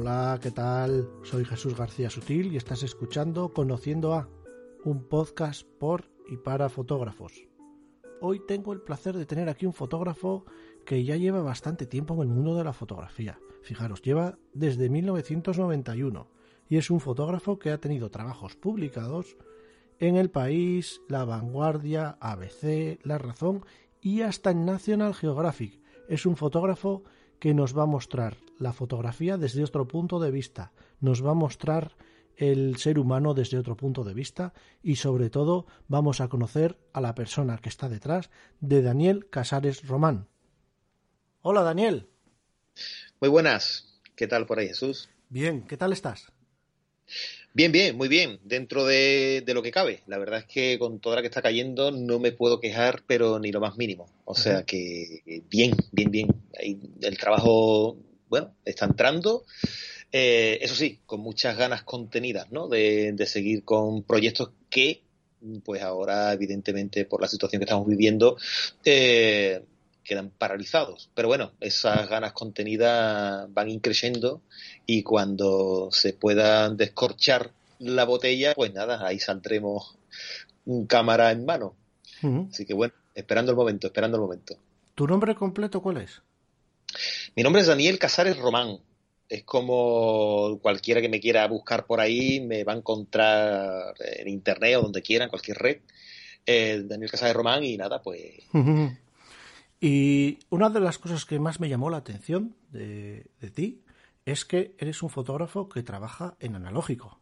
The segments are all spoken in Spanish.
Hola, ¿qué tal? Soy Jesús García Sutil y estás escuchando Conociendo a, un podcast por y para fotógrafos. Hoy tengo el placer de tener aquí un fotógrafo que ya lleva bastante tiempo en el mundo de la fotografía. Fijaros, lleva desde 1991 y es un fotógrafo que ha tenido trabajos publicados en El País, La Vanguardia, ABC, La Razón y hasta en National Geographic. Es un fotógrafo que nos va a mostrar la fotografía desde otro punto de vista, nos va a mostrar el ser humano desde otro punto de vista y sobre todo vamos a conocer a la persona que está detrás de Daniel Casares Román. Hola Daniel. Muy buenas. ¿Qué tal por ahí, Jesús? Bien, ¿qué tal estás? Bien, bien, muy bien, dentro de, lo que cabe. La verdad es que con toda la que está cayendo no me puedo quejar, pero ni lo más mínimo. O sea que bien, bien, bien. El trabajo, bueno, está entrando. Eh, eso sí, con muchas ganas contenidas, ¿no? De, seguir con proyectos que, pues ahora, evidentemente, por la situación que estamos viviendo, eh, quedan paralizados. Pero bueno, esas ganas contenidas van increciendo y cuando se pueda descorchar la botella, pues nada, ahí saldremos cámara en mano. Así que bueno, esperando el momento, esperando el momento. ¿Tu nombre completo cuál es? Mi nombre es Daniel Casares Román. Es como cualquiera que me quiera buscar por ahí me va a encontrar en internet o donde quiera, en cualquier red. Eh, Daniel Casares Román y nada, pues y una de las cosas que más me llamó la atención de, ti es que eres un fotógrafo que trabaja en analógico.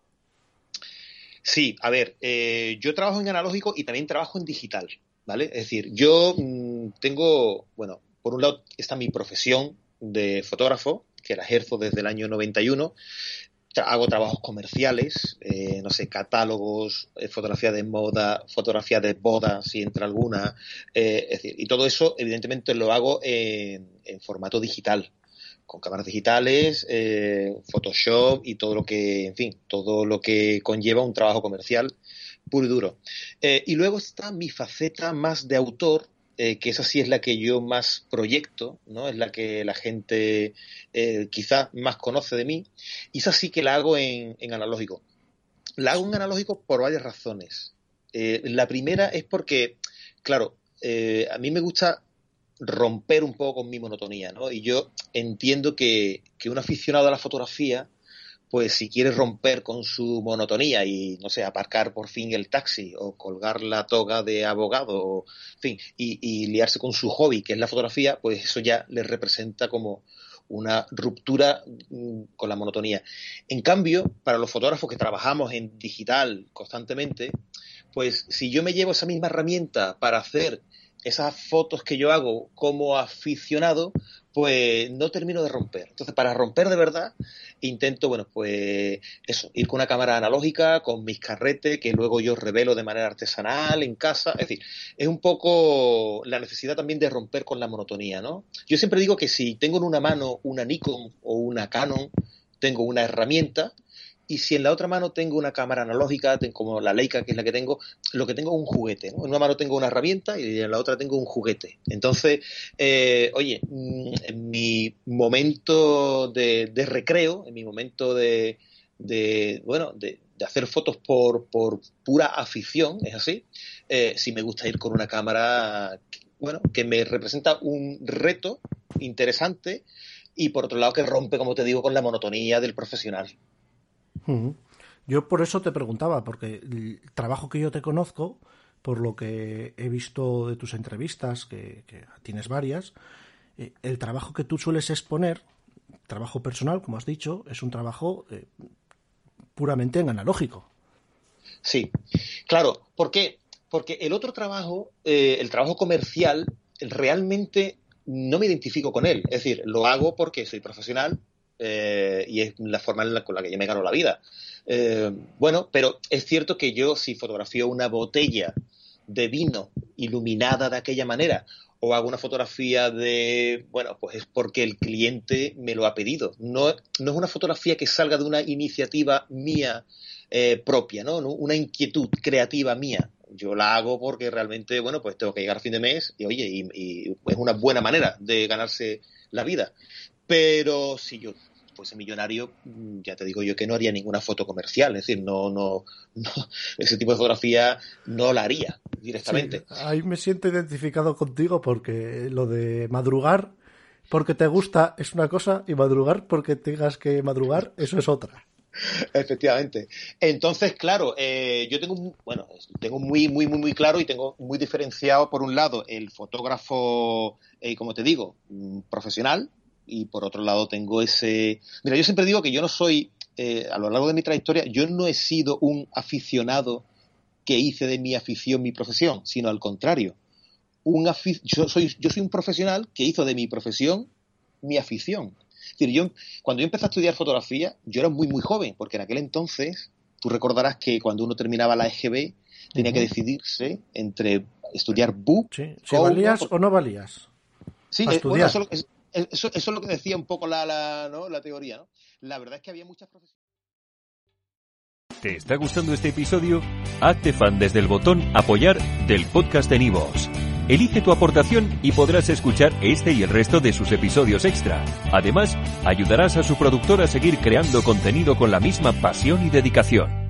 Sí, a ver, eh, yo trabajo en analógico y también trabajo en digital, ¿vale? Es decir, yo mm, tengo, bueno, por un lado está mi profesión de fotógrafo, que la ejerzo desde el año 91, hago trabajos comerciales, eh, no sé, catálogos, eh, fotografía de moda, fotografía de boda, si entra alguna, eh, es decir, y todo eso evidentemente lo hago en, formato digital, con cámaras digitales, Photoshop y todo lo que, en fin, todo lo que conlleva un trabajo comercial puro y duro. y luego está mi faceta más de autor, eh, que esa sí es la que yo más proyecto, ¿no? Es la que la gente eh, quizás más conoce de mí, y esa sí que la hago en, analógico. La hago en analógico por varias razones. Eh, la primera es porque, claro, a mí me gusta romper un poco con mi monotonía, ¿no? Y yo entiendo que, que un aficionado a la fotografía pues si quiere romper con su monotonía y, no sé, aparcar por fin el taxi o colgar la toga de abogado, o, en fin, y, liarse con su hobby, que es la fotografía, pues eso ya le representa como una ruptura mm, con la monotonía. En cambio, para los fotógrafos que trabajamos en digital constantemente, pues si yo me llevo esa misma herramienta para hacer esas fotos que yo hago como aficionado, pues no termino de romper. Entonces, para romper de verdad, intento, bueno, pues eso, ir con una cámara analógica, con mis carretes, que luego yo revelo de manera artesanal en casa. Es decir, es un poco la necesidad también de romper con la monotonía, ¿no? Yo siempre digo que si tengo en una mano una Nikon o una Canon, tengo una herramienta, y si en la otra mano tengo una cámara analógica, como la Leica, que es la que tengo, lo que tengo es un juguete. En una mano tengo una herramienta y en la otra tengo un juguete. Entonces, eh, oye, mm, en mi momento de, recreo, en mi momento de, bueno, de, hacer fotos por, pura afición, es así, eh, sí me gusta ir con una cámara, bueno, que me representa un reto interesante y por otro lado que rompe, como te digo, con la monotonía del profesional. Yo por eso te preguntaba, porque el trabajo que yo te conozco, por lo que he visto de tus entrevistas, que, tienes varias, eh, el trabajo que tú sueles exponer, trabajo personal, como has dicho, es un trabajo eh, puramente en analógico. Sí, claro, ¿por qué? Porque el otro trabajo, eh, el trabajo comercial, realmente no me identifico con él. Es decir, lo hago porque soy profesional, eh, y es la forma en la, con la que yo me gano la vida. Eh, bueno, pero es cierto que yo si fotografío una botella de vino iluminada de aquella manera o hago una fotografía de, bueno, pues es porque el cliente me lo ha pedido. No, no es una fotografía que salga de una iniciativa mía eh, propia, ¿no? Una inquietud creativa mía. Yo la hago porque realmente, bueno, pues tengo que llegar a fin de mes y, oye, y es una buena manera de ganarse la vida. Pero si yo fuese millonario, mm, ya te digo yo que no haría ninguna foto comercial, es decir, no, no, ese tipo de fotografía no la haría directamente. ahí me siento identificado contigo porque lo de madrugar porque te gusta es una cosa y madrugar porque tengas que madrugar, eso es otra. Efectivamente. Entonces, claro, eh, yo tengo, bueno, tengo muy, muy, muy, muy claro y tengo muy diferenciado, por un lado, el fotógrafo, eh, como te digo, mm, profesional, y por otro lado tengo ese... Mira, yo siempre digo que yo no soy, eh, a lo largo de mi trayectoria, yo no he sido un aficionado que hice de mi afición mi profesión, sino al contrario. Un yo, soy, yo soy un profesional que hizo de mi profesión mi afición. Es decir, yo, cuando yo empecé a estudiar fotografía, yo era muy, muy joven, porque en aquel entonces, tú recordarás que cuando uno terminaba la EGB, tenía que decidirse entre estudiar BUP. si valías o no valías. Sí, eh, eso, eso, es lo que decía un poco la, la, la teoría. ¿no? La verdad es que había muchas profesiones. ¿Te está gustando este episodio? Hazte fan desde el botón Apoyar del podcast de Nivos. Elige tu aportación y podrás escuchar este y el resto de sus episodios extra. Además, ayudarás a su productor a seguir creando contenido con la misma pasión y dedicación.